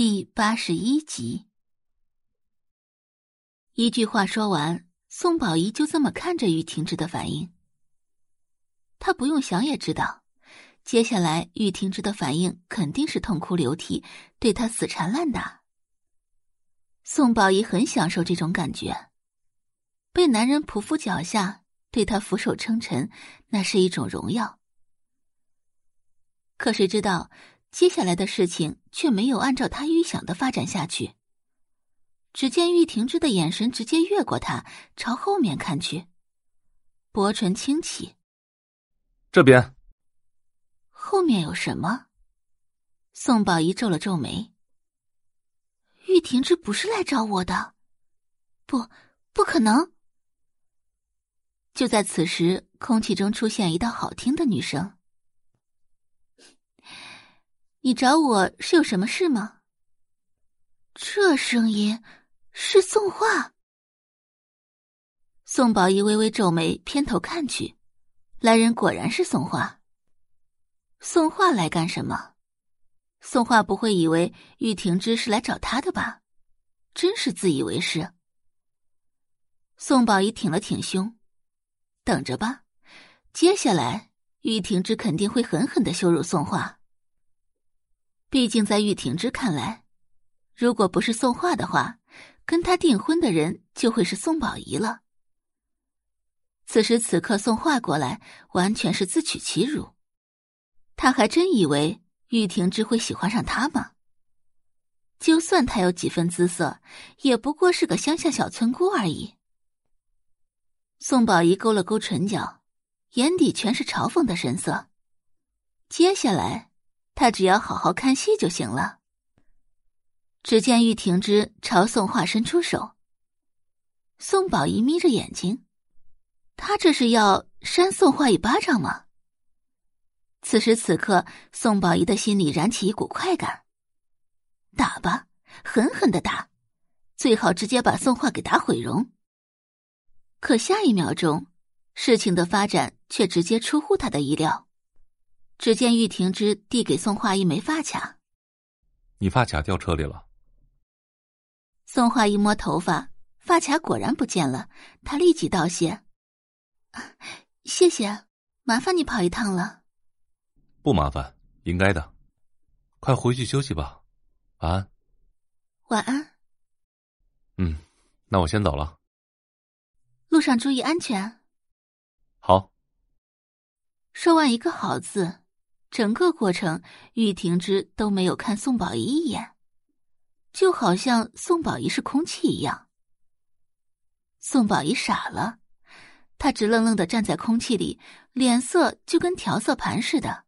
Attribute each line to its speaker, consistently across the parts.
Speaker 1: 第八十一集。一句话说完，宋宝仪就这么看着玉婷芝的反应。他不用想也知道，接下来玉婷芝的反应肯定是痛哭流涕，对他死缠烂打。宋宝仪很享受这种感觉，被男人匍匐脚下，对他俯首称臣，那是一种荣耀。可谁知道？接下来的事情却没有按照他预想的发展下去。只见玉婷之的眼神直接越过他，朝后面看去，薄唇轻启：“
Speaker 2: 这边。”
Speaker 1: 后面有什么？宋宝仪皱了皱眉。玉婷之不是来找我的，不，不可能。就在此时，空气中出现一道好听的女声。你找我是有什么事吗？这声音是宋画。宋宝仪微微皱眉，偏头看去，来人果然是宋画。宋画来干什么？宋画不会以为玉婷芝是来找他的吧？真是自以为是。宋宝仪挺了挺胸，等着吧，接下来玉婷芝肯定会狠狠的羞辱宋画。毕竟，在玉婷之看来，如果不是宋画的话，跟他订婚的人就会是宋宝仪了。此时此刻，宋画过来，完全是自取其辱。他还真以为玉婷之会喜欢上他吗？就算他有几分姿色，也不过是个乡下小村姑而已。宋宝仪勾了勾唇角，眼底全是嘲讽的神色。接下来。他只要好好看戏就行了。只见玉婷之朝宋画伸出手，宋宝仪眯着眼睛，他这是要扇宋画一巴掌吗？此时此刻，宋宝仪的心里燃起一股快感，打吧，狠狠的打，最好直接把宋画给打毁容。可下一秒钟，事情的发展却直接出乎他的意料。只见玉婷之递给宋画一枚发卡，
Speaker 2: 你发卡掉车里了。
Speaker 1: 宋画一摸头发，发卡果然不见了，他立即道谢：“谢谢，麻烦你跑一趟了。”
Speaker 2: 不麻烦，应该的。快回去休息吧，晚安。
Speaker 1: 晚安。
Speaker 2: 嗯，那我先走了。
Speaker 1: 路上注意安全。
Speaker 2: 好。
Speaker 1: 说完一个“好”字。整个过程，玉婷之都没有看宋宝仪一眼，就好像宋宝仪是空气一样。宋宝仪傻了，他直愣愣的站在空气里，脸色就跟调色盘似的，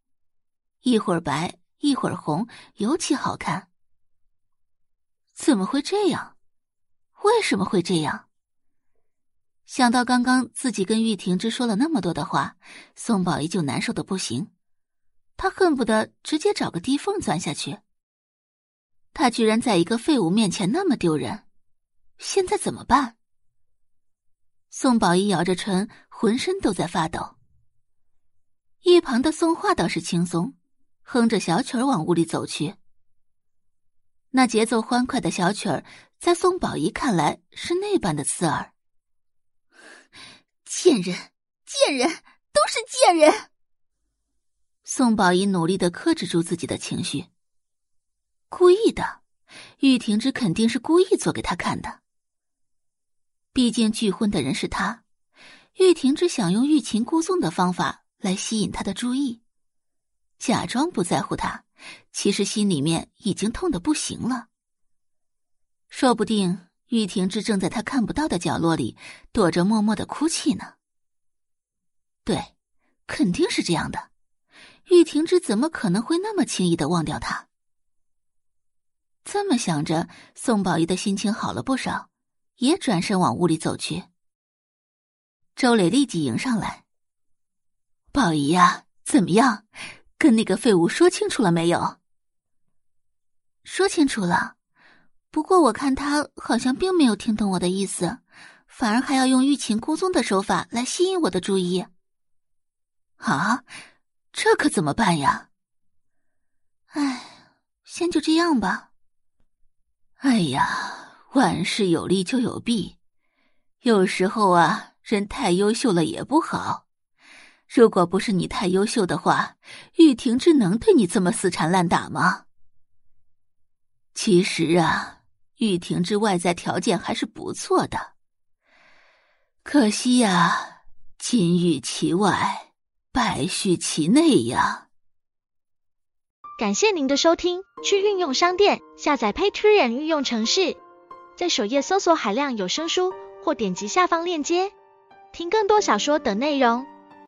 Speaker 1: 一会儿白，一会儿红，尤其好看。怎么会这样？为什么会这样？想到刚刚自己跟玉婷之说了那么多的话，宋宝仪就难受的不行。他恨不得直接找个地缝钻下去。他居然在一个废物面前那么丢人，现在怎么办？宋宝仪咬着唇，浑身都在发抖。一旁的宋画倒是轻松，哼着小曲儿往屋里走去。那节奏欢快的小曲儿，在宋宝仪看来是那般的刺耳。贱人，贱人，都是贱人！宋宝仪努力的克制住自己的情绪。故意的，玉婷之肯定是故意做给他看的。毕竟拒婚的人是他，玉婷之想用欲擒故纵的方法来吸引他的注意，假装不在乎他，其实心里面已经痛的不行了。说不定玉婷之正在他看不到的角落里躲着，默默的哭泣呢。对，肯定是这样的。玉婷之怎么可能会那么轻易的忘掉他？这么想着，宋宝仪的心情好了不少，也转身往屋里走去。周磊立即迎上来：“宝仪呀，怎么样？跟那个废物说清楚了没有？”“说清楚了，不过我看他好像并没有听懂我的意思，反而还要用欲擒故纵的手法来吸引我的注意。”“啊？”这可怎么办呀？唉，先就这样吧。哎呀，万事有利就有弊，有时候啊，人太优秀了也不好。如果不是你太优秀的话，玉婷之能对你这么死缠烂打吗？其实啊，玉婷之外在条件还是不错的，可惜呀，金玉其外，败絮其内呀。
Speaker 3: 感谢您的收听，去运用商店下载 Patreon 运用城市，在首页搜索海量有声书，或点击下方链接听更多小说等内容。